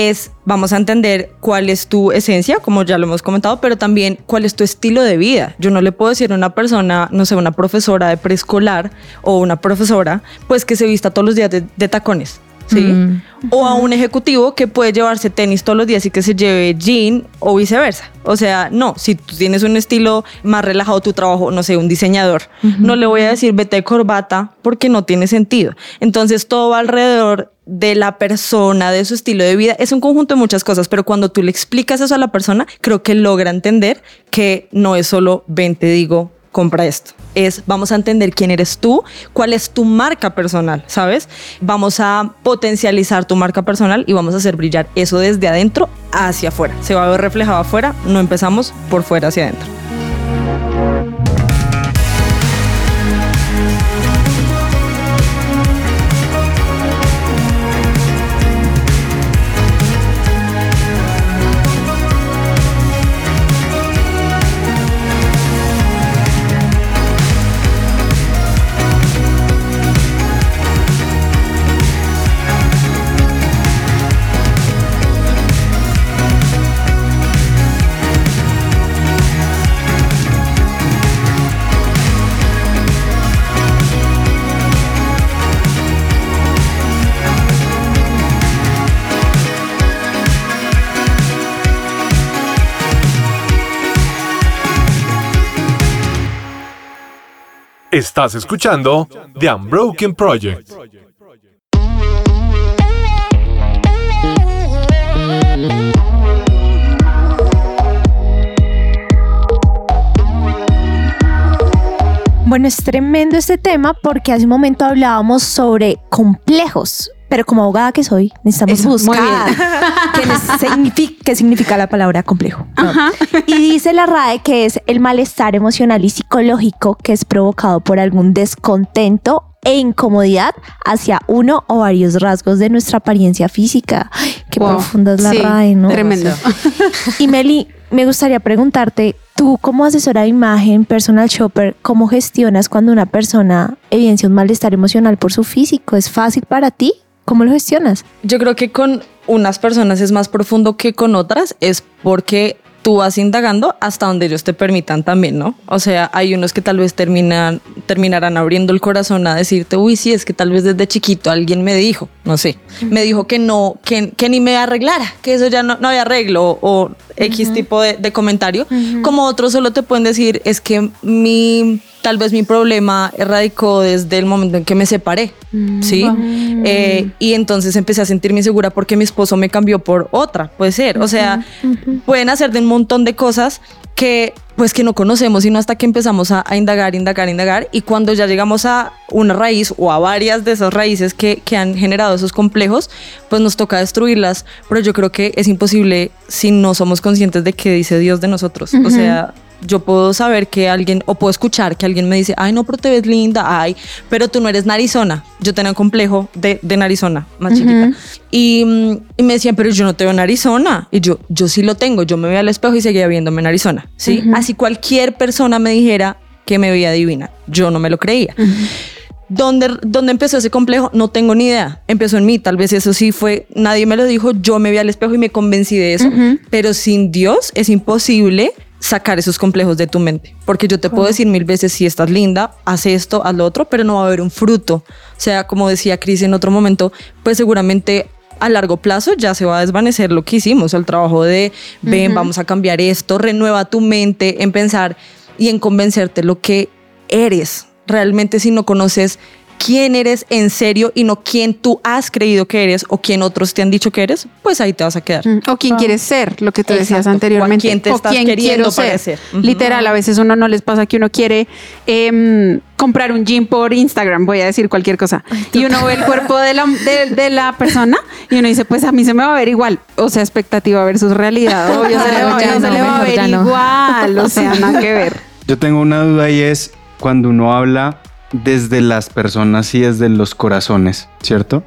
Es, vamos a entender cuál es tu esencia, como ya lo hemos comentado, pero también cuál es tu estilo de vida. Yo no le puedo decir a una persona, no sé, una profesora de preescolar o una profesora, pues que se vista todos los días de, de tacones. ¿Sí? Mm. O a un ejecutivo que puede llevarse tenis todos los días y que se lleve jean o viceversa. O sea, no, si tú tienes un estilo más relajado tu trabajo, no sé, un diseñador, no le voy a decir vete de corbata porque no tiene sentido. Entonces todo va alrededor de la persona, de su estilo de vida. Es un conjunto de muchas cosas, pero cuando tú le explicas eso a la persona, creo que logra entender que no es solo ven, te digo, compra esto. Es, vamos a entender quién eres tú, cuál es tu marca personal, ¿sabes? Vamos a potencializar tu marca personal y vamos a hacer brillar eso desde adentro hacia afuera. Se va a ver reflejado afuera, no empezamos por fuera hacia adentro. Estás escuchando The Unbroken Project. Bueno, es tremendo este tema porque hace un momento hablábamos sobre complejos, pero como abogada que soy, necesitamos Eso, buscar qué, significa, qué significa la palabra complejo. ¿no? Y dice la RAE que es el malestar emocional y psicológico que es provocado por algún descontento e incomodidad hacia uno o varios rasgos de nuestra apariencia física. Qué Wow. profunda es la Sí, RAE, ¿no? Tremendo. Y Meli, me gustaría preguntarte, tú como asesora de imagen, personal shopper, ¿cómo gestionas cuando una persona evidencia un malestar emocional por su físico? ¿Es fácil para ti? ¿Cómo lo gestionas? Yo creo que con unas personas es más profundo que con otras, es porque tú vas indagando hasta donde ellos te permitan también, ¿no? O sea, hay unos que tal vez terminan, terminarán abriendo el corazón a decirte, uy, sí, es que tal vez desde chiquito alguien me dijo, no sé, me dijo que no, que, que ni me arreglara, que eso ya no, no había arreglo o X tipo de, de comentario, como otros solo te pueden decir, es que mi, tal vez mi problema radicó desde el momento en que me separé, ¿sí? Eh, y entonces empecé a sentirme insegura porque mi esposo me cambió por otra, puede ser. O sea, pueden hacer de un montón de cosas que pues que no conocemos, sino hasta que empezamos a, a indagar, indagar, indagar. Y cuando ya llegamos a una raíz o a varias de esas raíces que, que han generado esos complejos, pues nos toca destruirlas. Pero yo creo que es imposible si no somos conscientes de qué dice Dios de nosotros. O sea, yo puedo saber que alguien, o puedo escuchar que alguien me dice, ay, no, pero te ves linda, ay, pero tú no eres narizona. Yo tenía un complejo de, de narizona más chiquita. Y, mm, y me decían, pero yo no te veo narizona. Y yo, yo sí lo tengo. Yo me veía al espejo y seguía viéndome narizona. ¿sí? Así cualquier persona me dijera que me veía divina. Yo no me lo creía. ¿Dónde, ¿Dónde empezó ese complejo? No tengo ni idea. Empezó en mí, tal vez eso sí fue, nadie me lo dijo, yo me vi al espejo y me convencí de eso, pero sin Dios es imposible sacar esos complejos de tu mente, porque yo te puedo decir mil veces, si estás linda, haz esto, haz lo otro, pero no va a haber un fruto. O sea, como decía Cris en otro momento, pues seguramente a largo plazo ya se va a desvanecer lo que hicimos, el trabajo de, ven, vamos a cambiar esto, renueva tu mente en pensar y en convencerte lo que eres. Realmente si no conoces quién eres en serio y no quién tú has creído que eres o quién otros te han dicho que eres, pues ahí te vas a quedar. Mm, O quién quieres ser, lo que tú decías anteriormente. O quién te estás queriendo parecer. Ujú. Literal, a veces uno no les pasa que uno quiere em, comprar un gym por Instagram, voy a decir cualquier cosa. y uno ve el cuerpo de la, de, de la persona y uno dice, pues a mí se me va a ver igual. O sea, expectativa versus realidad. Obvio, se le va, Ya no se no, le va a ver no. igual. O sea, nada que ver. Yo tengo una duda y es cuando uno habla desde las personas y desde los corazones, ¿cierto?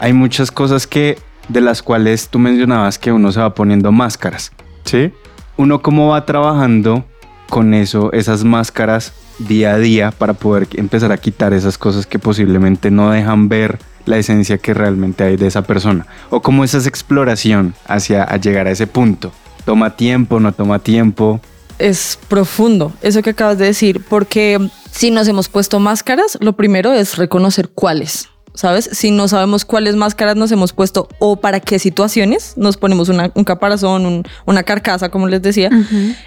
Hay muchas cosas que de las cuales tú mencionabas que uno se va poniendo máscaras, ¿sí? Uno cómo va trabajando con eso, esas máscaras día a día para poder empezar a quitar esas cosas que posiblemente no dejan ver la esencia que realmente hay de esa persona o cómo esa es exploración hacia a llegar a ese punto. Toma tiempo, no toma tiempo. Es profundo eso que acabas de decir, porque si nos hemos puesto máscaras, lo primero es reconocer cuáles. ¿Sabes? Si no sabemos cuáles máscaras nos hemos puesto o para qué situaciones nos ponemos una- un caparazón, un- una carcasa, como les decía,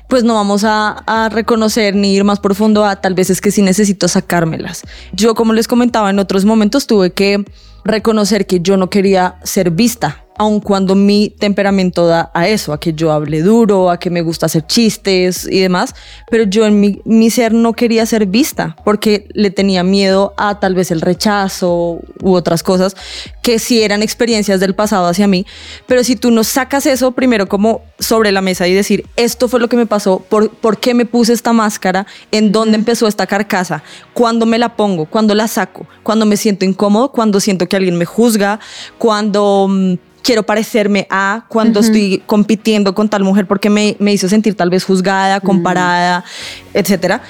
pues no vamos a, a reconocer ni ir más profundo a tal vez es que sí necesito sacármelas. Yo, como les comentaba en otros momentos, tuve que reconocer que yo no quería ser vista, aun cuando mi temperamento da a eso, a que yo hable duro, a que me gusta hacer chistes y demás, pero yo en mi, mi ser no quería ser vista porque le tenía miedo a tal vez el rechazo u otras cosas que sí eran experiencias del pasado hacia mí, pero si tú no sacas eso primero como sobre la mesa y decir, esto fue lo que me pasó, por, por qué me puse esta máscara, en dónde empezó esta carcasa, cuándo me la pongo, cuándo la saco, cuando me siento incómodo, cuando siento que alguien me juzga, cuando mm, quiero parecerme a, cuando estoy compitiendo con tal mujer porque me, me hizo sentir tal vez juzgada, comparada, etcétera.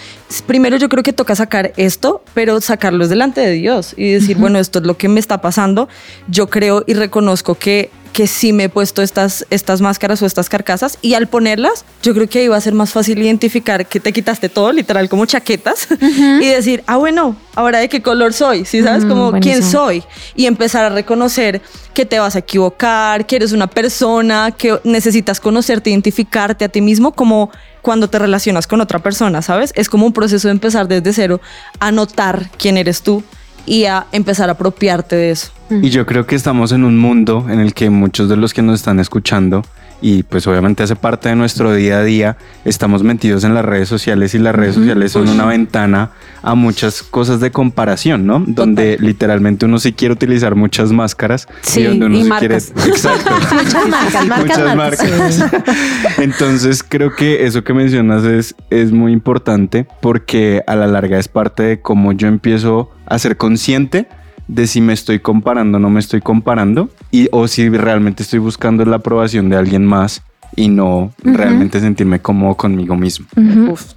Primero yo creo que toca sacar esto, pero sacarlo es delante de Dios y decir, bueno, esto es lo que me está pasando. Yo creo y reconozco que que sí me he puesto estas, estas máscaras o estas carcasas y al ponerlas, yo creo que va a ser más fácil identificar que te quitaste todo, literal, como chaquetas, y decir, ah, bueno, ahora de qué color soy, ¿sí sabes? Mm, como quién soy y empezar a reconocer que te vas a equivocar, que eres una persona, que necesitas conocerte, identificarte a ti mismo como cuando te relacionas con otra persona, ¿sabes? Es como un proceso de empezar desde cero a notar quién eres tú y a empezar a apropiarte de eso. Y yo creo que estamos en un mundo en el que muchos de los que nos están escuchando y pues obviamente hace parte de nuestro día a día, estamos metidos en las redes sociales y las redes sociales son una ventana a muchas cosas de comparación, ¿no? Donde literalmente uno sí quiere utilizar muchas máscaras Sí, y donde uno y sí marcas. quiere exacto. Muchas marcas, marcas, Muchas marcas. marcas. Entonces creo que eso que mencionas es, es muy importante porque a la larga es parte de cómo yo empiezo a ser consciente de si me estoy comparando o no me estoy comparando y o si realmente estoy buscando la aprobación de alguien más y no realmente sentirme cómodo conmigo mismo.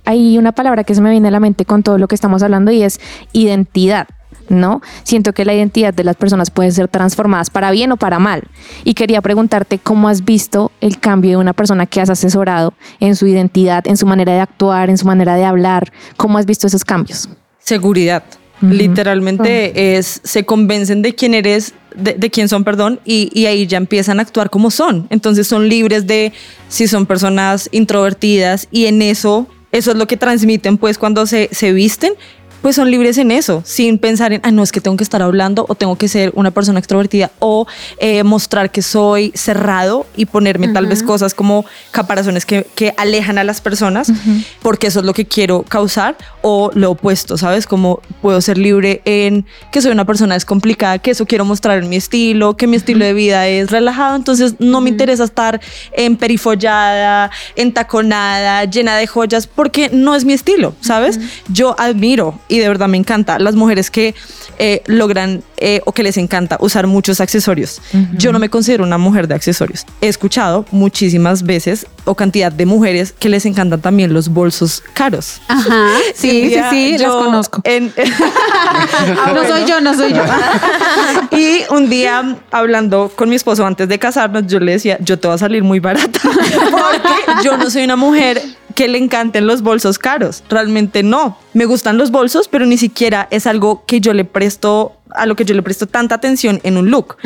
Hay una palabra que se me viene a la mente con todo lo que estamos hablando y es identidad. ¿No? Siento que la identidad de las personas puede ser transformadas para bien o para mal. Y quería preguntarte cómo has visto el cambio de una persona que has asesorado en su identidad, en su manera de actuar, en su manera de hablar. ¿Cómo has visto esos cambios? seguridad. Literalmente es, se convencen de quién eres, de, de quién son, perdón, y, y ahí ya empiezan a actuar como son. Entonces son libres de si son personas introvertidas y en eso, eso es lo que transmiten pues cuando se, se visten. Pues son libres en eso, sin pensar en, ah, no, es que tengo que estar hablando o tengo que ser una persona extrovertida o eh, mostrar que soy cerrado y ponerme tal vez cosas como caparazones que, que alejan a las personas, porque eso es lo que quiero causar, o lo opuesto, ¿sabes? Como puedo ser libre en que soy una persona descomplicada, que eso quiero mostrar en mi estilo, que mi estilo de vida es relajado, entonces no me interesa estar emperifollada, entaconada, llena de joyas, porque no es mi estilo, ¿sabes? Yo admiro y de verdad me encanta las mujeres que eh, logran eh, o que les encanta usar muchos accesorios. Yo no me considero una mujer de accesorios. He escuchado muchísimas veces o cantidad de mujeres que les encantan también los bolsos caros. Ajá. Sí, sí, día sí, las conozco. en- Ah, no soy yo, no soy yo. y un día hablando con mi esposo antes de casarnos, yo le decía, yo te voy a salir muy barata porque yo no soy una mujer que le encanten los bolsos caros. Realmente no. Me gustan los bolsos, pero ni siquiera es algo que yo le presto a lo que yo le presto tanta atención en un look.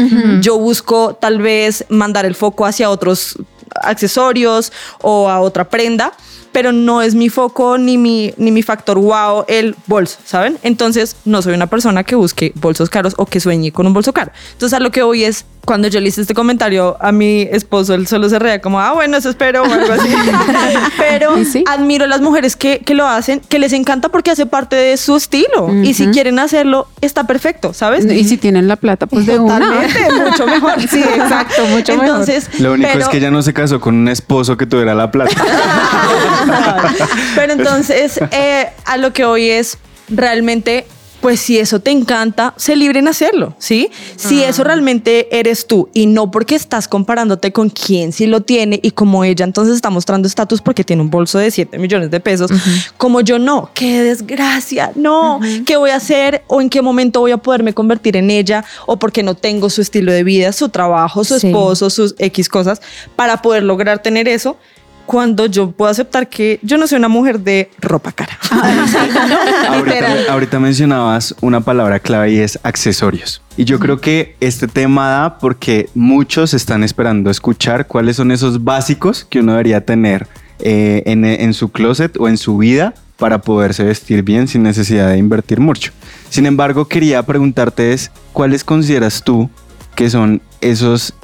Yo busco tal vez mandar el foco hacia otros accesorios o a otra prenda pero no es mi foco ni mi, ni mi factor wow el bolso, ¿saben? Entonces no soy una persona que busque bolsos caros o que sueñe con un bolso caro. Entonces a lo que voy es, cuando yo le hice este comentario a mi esposo, él solo se reía como, ah, bueno, eso espero o algo así. pero ¿Y sí? admiro a las mujeres que, que lo hacen, que les encanta porque hace parte de su estilo. Y si quieren hacerlo, está perfecto, ¿sabes? Y si tienen la plata, pues de una. Totalmente, mucho mejor. Sí, exacto, mucho mejor. Entonces, Lo único pero- es que ella no se casó con un esposo que tuviera la plata. Pero entonces, eh, a lo que hoy es realmente, pues si eso te encanta, se libre en hacerlo, ¿sí? Si eso realmente eres tú y no porque estás comparándote con quien sí lo tiene y como ella entonces está mostrando estatus porque tiene un bolso de 7 millones de pesos, como yo no, qué desgracia, no, ¿qué voy a hacer o en qué momento voy a poderme convertir en ella o porque no tengo su estilo de vida, su trabajo, su Sí. esposo, sus X cosas para poder lograr tener eso? Cuando yo puedo aceptar que yo no soy una mujer de ropa cara. ahorita, ahorita mencionabas una palabra clave y es accesorios. Y yo creo que este tema da porque muchos están esperando escuchar cuáles son esos básicos que uno debería tener eh, en, en su closet o en su vida para poderse vestir bien sin necesidad de invertir mucho. Sin embargo, quería preguntarte es, ¿cuáles consideras tú que son esos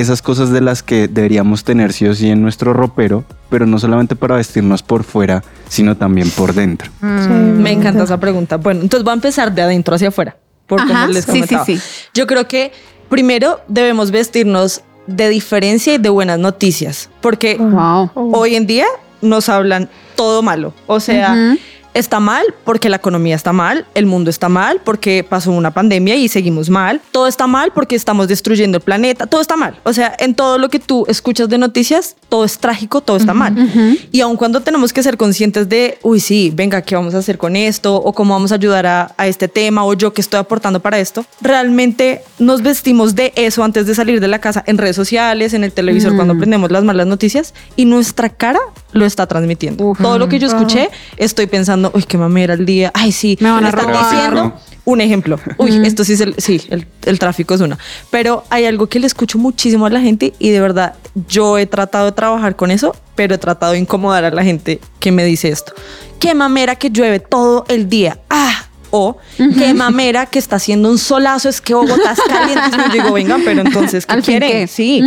esas cosas de las que deberíamos tener sí o sí en nuestro ropero, pero no solamente para vestirnos por fuera, sino también por dentro. Me encanta esa pregunta. Bueno, entonces voy a empezar de adentro hacia afuera, por como Ajá, les sí, comentaba. sí, sí. Yo creo que primero debemos vestirnos de diferencia y de buenas noticias, porque Wow. hoy en día nos hablan todo malo. O sea. Está mal porque la economía está mal, el mundo está mal porque pasó una pandemia y seguimos mal, todo está mal porque estamos destruyendo el planeta, todo está mal. O sea, en todo lo que tú escuchas de noticias, todo es trágico, todo está mal. Y aun cuando tenemos que ser conscientes de, uy, sí, venga, ¿qué vamos a hacer con esto? O cómo vamos a ayudar a, a este tema, o yo que estoy aportando para esto, realmente nos vestimos de eso antes de salir de la casa en redes sociales, en el televisor, cuando aprendemos las malas noticias, y nuestra cara lo está transmitiendo. Todo lo que yo escuché, estoy pensando, uy, qué mamera el día, ay, sí, Me van a robar. diciendo un ejemplo. Uy, esto sí es el, sí, el, el tráfico es una. Pero hay algo que le escucho muchísimo a la gente y de verdad yo he tratado de trabajar con eso, pero he tratado de incomodar a la gente que me dice esto. Qué mamera que llueve todo el día. Ah. O qué mamera que está haciendo un solazo, es que Bogotá es caliente. Y yo digo, venga, pero entonces, ¿qué Al fin, quieren? ¿qué? Sí.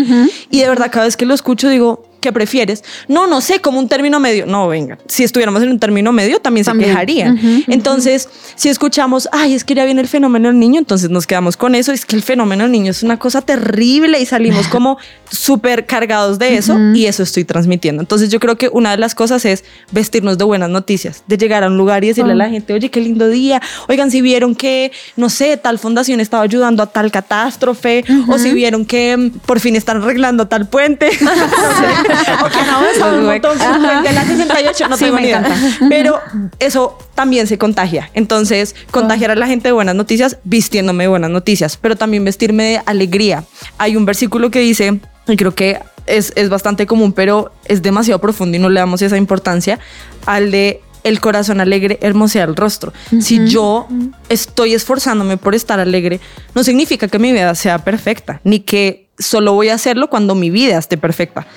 Y de verdad, cada vez que lo escucho, digo, ¿qué prefieres? No, no sé, como un término medio. No, venga, si estuviéramos en un término medio, también, También. se quejarían. Entonces, si escuchamos, ay, es que ya viene el fenómeno del niño, entonces nos quedamos con eso. Es que el fenómeno del niño es una cosa terrible y salimos como súper cargados de eso y eso estoy transmitiendo. Entonces, yo creo que una de las cosas es vestirnos de buenas noticias, de llegar a un lugar y decirle a la gente, oye, qué lindo día. Oigan, si vieron que, no sé, tal fundación estaba ayudando a tal catástrofe o si vieron que mm, por fin están arreglando tal puente. No sé. o que han avanzado un montón de la 68, no Sí, tengo me ni idea. Pero eso también se contagia. Entonces, contagiar a la gente de buenas noticias vistiéndome de buenas noticias, pero también vestirme de alegría. Hay un versículo que dice, y creo que es, es bastante común, pero es demasiado profundo y no le damos esa importancia al de el corazón alegre hermosea el rostro. Si yo estoy esforzándome por estar alegre, no significa que mi vida sea perfecta, ni que solo voy a hacerlo cuando mi vida esté perfecta.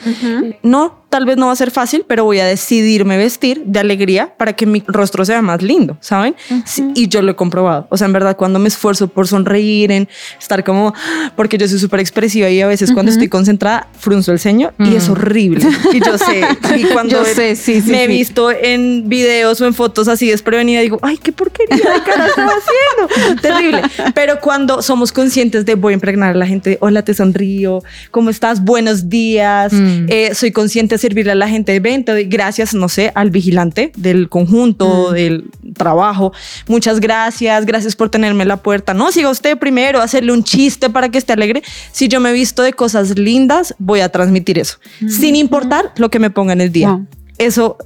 No, tal vez no va a ser fácil, pero voy a decidirme vestir de alegría para que mi rostro sea más lindo, ¿saben? Sí, y yo lo he comprobado. O sea, en verdad, cuando me esfuerzo por sonreír, en estar como, porque yo soy súper expresiva y a veces cuando estoy concentrada, frunzo el ceño y es horrible. Y yo sé, y cuando Yo sé, sí, sí, me he visto en videos o en fotos así desprevenida, digo, ay, qué porquería de cara estaba haciendo. Terrible. Pero cuando somos conscientes de voy a impregnar a la gente, hola, te ¿cómo estás? Buenos días. Eh, soy consciente de servirle a la gente, ven, te doy gracias, no sé, al vigilante del conjunto, del trabajo. Muchas gracias, gracias por tenerme en la puerta. No, siga usted primero, hacerle un chiste para que esté alegre. Si yo me he visto de cosas lindas, voy a transmitir eso, sin importar lo que me ponga en el día. Wow. Eso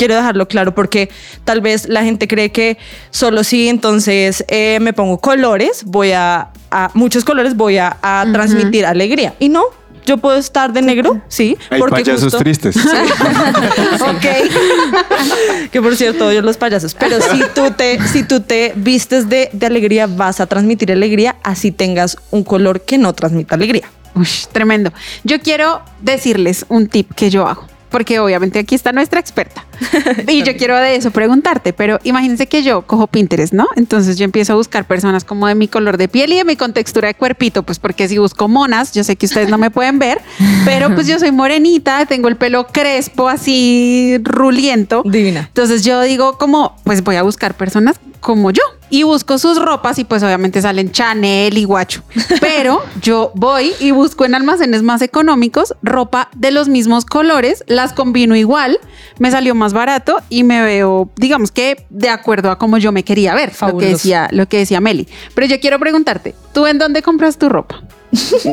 quiero dejarlo claro porque tal vez la gente cree que solo si entonces eh, me pongo colores, voy a, a- muchos colores, voy a, a transmitir alegría. Y no, yo puedo estar de negro, sí, Hay porque payasos justo- tristes. ok. que por cierto, odio los payasos. Pero si tú te, si tú te vistes de, de alegría, vas a transmitir alegría, así tengas un color que no transmita alegría. Uy, tremendo. Yo quiero decirles un tip que yo hago. Porque obviamente aquí está nuestra experta. y yo quiero de eso preguntarte, pero imagínense que yo cojo Pinterest, ¿no? Entonces yo empiezo a buscar personas como de mi color de piel y de mi contextura de cuerpito, pues porque si busco monas, yo sé que ustedes no me pueden ver, pero pues yo soy morenita, tengo el pelo crespo, así ruliento. Divina. Entonces yo digo como, pues voy a buscar personas como yo. Y busco sus ropas y pues obviamente salen Chanel y Guacho. Pero yo voy y busco en almacenes más económicos ropa de los mismos colores, las combino igual, me salió más barato y me veo, digamos que de acuerdo a como yo me quería ver, lo que decía, lo que decía Meli. Pero yo quiero preguntarte, ¿tú en dónde compras tu ropa?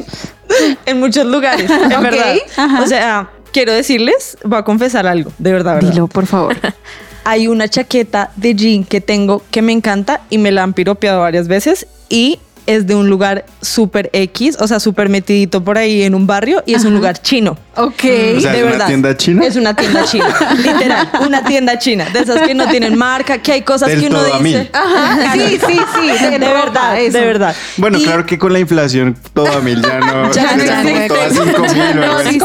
En muchos lugares, en verdad. ajá. O sea, quiero decirles, voy a confesar algo, de verdad, verdad. Dilo, por favor. Hay una chaqueta de jean que tengo que me encanta y me la han piropeado varias veces y es de un lugar súper X, o sea, súper metidito por ahí en un barrio y es un lugar chino. Ok. O sea, de ¿es una verdad. tienda china? Es una tienda china, literal, una tienda china, de esas que no tienen marca, que hay cosas Del que uno todo a dice. mí. Ajá, sí, sí, sí. De, verdad, eso. de verdad. Bueno, Y- claro que con la inflación todo a mil ya no. Ya no todas cinco mil o algo así.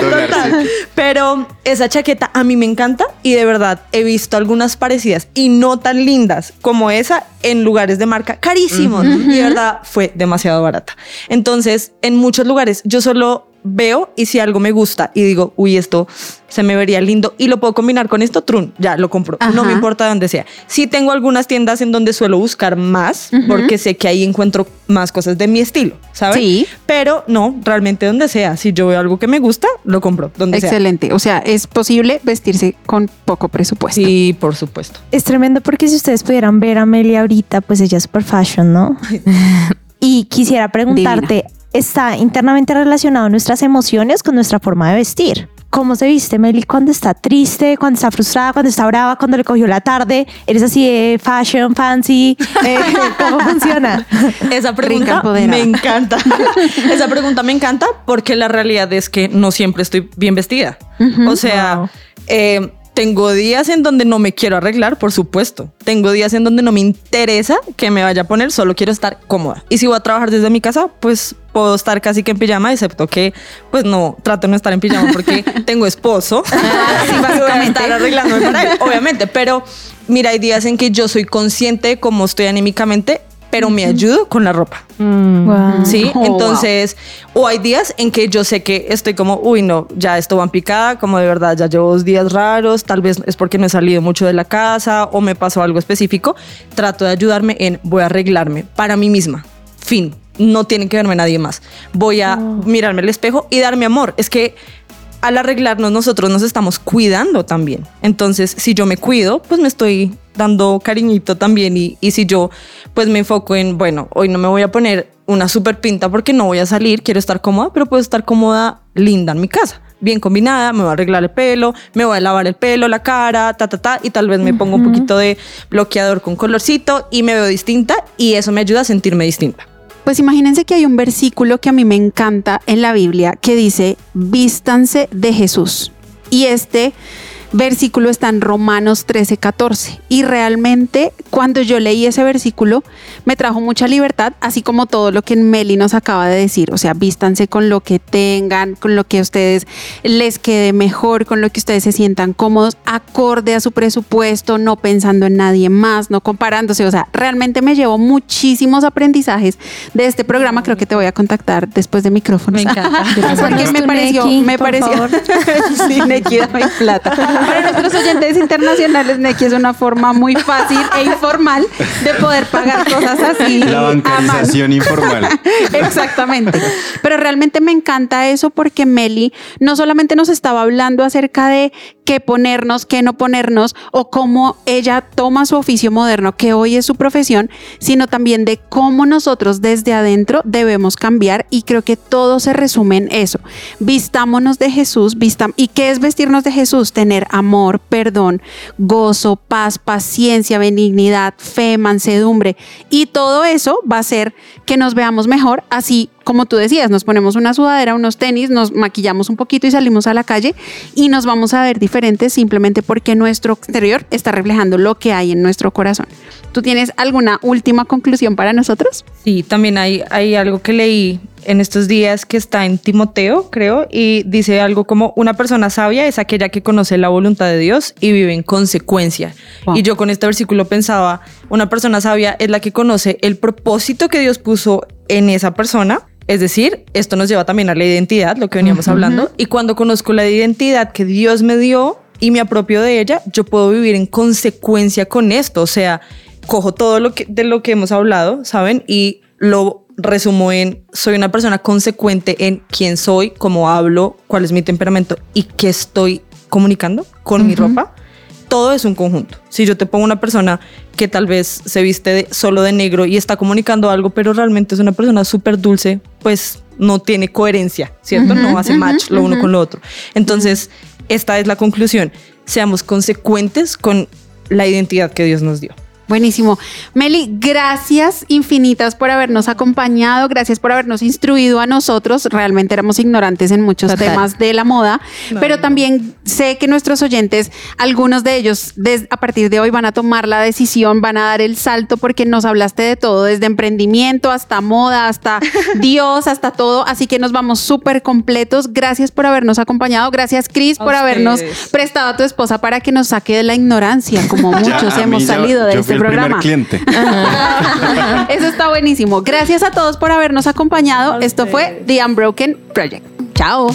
Dólar, Total. Pero esa chaqueta a mí me encanta y de verdad he visto algunas parecidas y no tan lindas como esa en lugares de marca carísimos y de verdad fue demasiado barata. Entonces, en muchos lugares yo solo veo y si algo me gusta y digo, uy, esto se me vería lindo y lo puedo combinar con esto, trun, ya lo compro. No me importa dónde sea. Sí tengo algunas tiendas en donde suelo buscar más porque sé que ahí encuentro más cosas de mi estilo, ¿sabes? Sí. Pero no, realmente donde sea. Si yo veo algo que me gusta, lo compro. Donde Excelente. O sea, es posible vestirse con poco presupuesto. sea. Sí, por supuesto. Es tremendo porque si ustedes pudieran ver a Amelia ahorita, pues ella es super fashion, ¿no? y quisiera preguntarte, ¿está internamente relacionado nuestras emociones con nuestra forma de vestir? ¿Cómo se viste Meli cuando está triste, cuando está frustrada, cuando está brava, cuando le cogió la tarde? ¿Eres así de fashion, fancy? Eh, ¿Cómo funciona? Esa pregunta me encanta. Esa pregunta me encanta porque la realidad es que no siempre estoy bien vestida. o sea, Wow. eh, tengo días en donde no me quiero arreglar, por supuesto. Tengo días en donde no me interesa que me vaya a poner, solo quiero estar cómoda. Y si voy a trabajar desde mi casa, pues puedo estar casi que en pijama, excepto que, pues no, trato de no estar en pijama porque tengo esposo. sí, Y voy a básicamente. estar arreglándome para él, obviamente. Pero mira, hay días en que yo soy consciente de cómo estoy anímicamente, pero me ayudo con la ropa. Wow. Sí, Oh, wow. entonces, o hay días en que yo sé que estoy como, uy, no, ya esto va en picada, como de verdad, ya llevo dos días raros, tal vez es porque no he salido mucho de la casa o me pasó algo específico. Trato de ayudarme en, voy a arreglarme para mí misma. Fin. No tiene que verme nadie más. Voy a mirarme al espejo y darme amor. Es que al arreglarnos nosotros nos estamos cuidando también. Entonces, si yo me cuido, pues me estoy dando cariñito también y, y si yo pues me enfoco en, bueno, hoy no me voy a poner una super pinta porque no voy a salir, quiero estar cómoda, pero puedo estar cómoda, linda en mi casa. Bien combinada, me voy a arreglar el pelo, me voy a lavar el pelo, la cara, ta, ta, ta, y tal vez me pongo un poquito de bloqueador con colorcito y me veo distinta y eso me ayuda a sentirme distinta. Pues imagínense que hay un versículo que a mí me encanta en la Biblia que dice, vístanse de Jesús. Y este versículo está en Romanos 13, 14. Y realmente cuando yo leí ese versículo me trajo mucha libertad, así como todo lo que Meli nos acaba de decir. O sea, vístanse con lo que tengan, con lo que a ustedes les quede mejor, con lo que ustedes se sientan cómodos, acorde a su presupuesto, no pensando en nadie más, no comparándose. O sea, realmente me llevo muchísimos aprendizajes de este programa. Creo que te voy a contactar después de micrófonos. Me encanta. Porque me pareció, me pareció. sí, Neki, dame plata. Para nuestros oyentes internacionales, Neki es una forma muy fácil e informal de poder pagar cosas así. La bancarización informal. Exactamente. Pero realmente me encanta eso porque Meli no solamente nos estaba hablando acerca de qué ponernos, qué no ponernos o cómo ella toma su oficio moderno, que hoy es su profesión, sino también de cómo nosotros desde adentro debemos cambiar y creo que todo se resume en eso. Vistámonos de Jesús, vistam ¿y qué es vestirnos de Jesús? Tener amor, perdón, gozo, paz, paciencia, benignidad, fe, mansedumbre. Y todo eso va a hacer que nos veamos mejor, así como tú decías, nos ponemos una sudadera, unos tenis, nos maquillamos un poquito y salimos a la calle y nos vamos a ver diferentes simplemente porque nuestro exterior está reflejando lo que hay en nuestro corazón. ¿Tú tienes alguna última conclusión para nosotros? Sí, también hay, hay algo que leí en estos días que está en Timoteo, creo, y dice algo como una persona sabia es aquella que conoce la voluntad de Dios y vive en consecuencia. Wow. Y yo con este versículo pensaba, una persona sabia es la que conoce el propósito que Dios puso en esa persona. Es decir, esto nos lleva también a la identidad, lo que veníamos hablando. Y cuando conozco la identidad que Dios me dio y me apropio de ella, yo puedo vivir en consecuencia con esto. O sea, cojo todo lo que, de lo que hemos hablado, ¿saben? Y lo resumo en soy una persona consecuente en quién soy, cómo hablo, cuál es mi temperamento y qué estoy comunicando con mi ropa. Todo es un conjunto. Si yo te pongo una persona que tal vez se viste de- solo de negro y está comunicando algo, pero realmente es una persona súper dulce, pues no tiene coherencia, ¿cierto? no hace match lo uno con lo otro. Entonces, esta es la conclusión. Seamos consecuentes con la identidad que Dios nos dio. Buenísimo. Meli, gracias infinitas por habernos acompañado, gracias por habernos instruido a nosotros. Realmente éramos ignorantes en muchos Total. temas de la moda, pero también sé que nuestros oyentes, algunos de ellos des- a partir de hoy van a tomar la decisión, van a dar el salto porque nos hablaste de todo, desde emprendimiento hasta moda, hasta Dios, hasta todo. Así que nos vamos súper completos. Gracias por habernos acompañado. Gracias, Cris, por habernos prestado a tu esposa para que nos saque de la ignorancia, como muchos Ya, hemos salido de yo este primer cliente. Eso está buenísimo. Gracias a todos por habernos acompañado. Esto fue The Unbroken Project. Chao.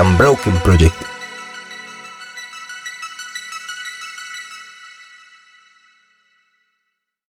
Unbroken Project.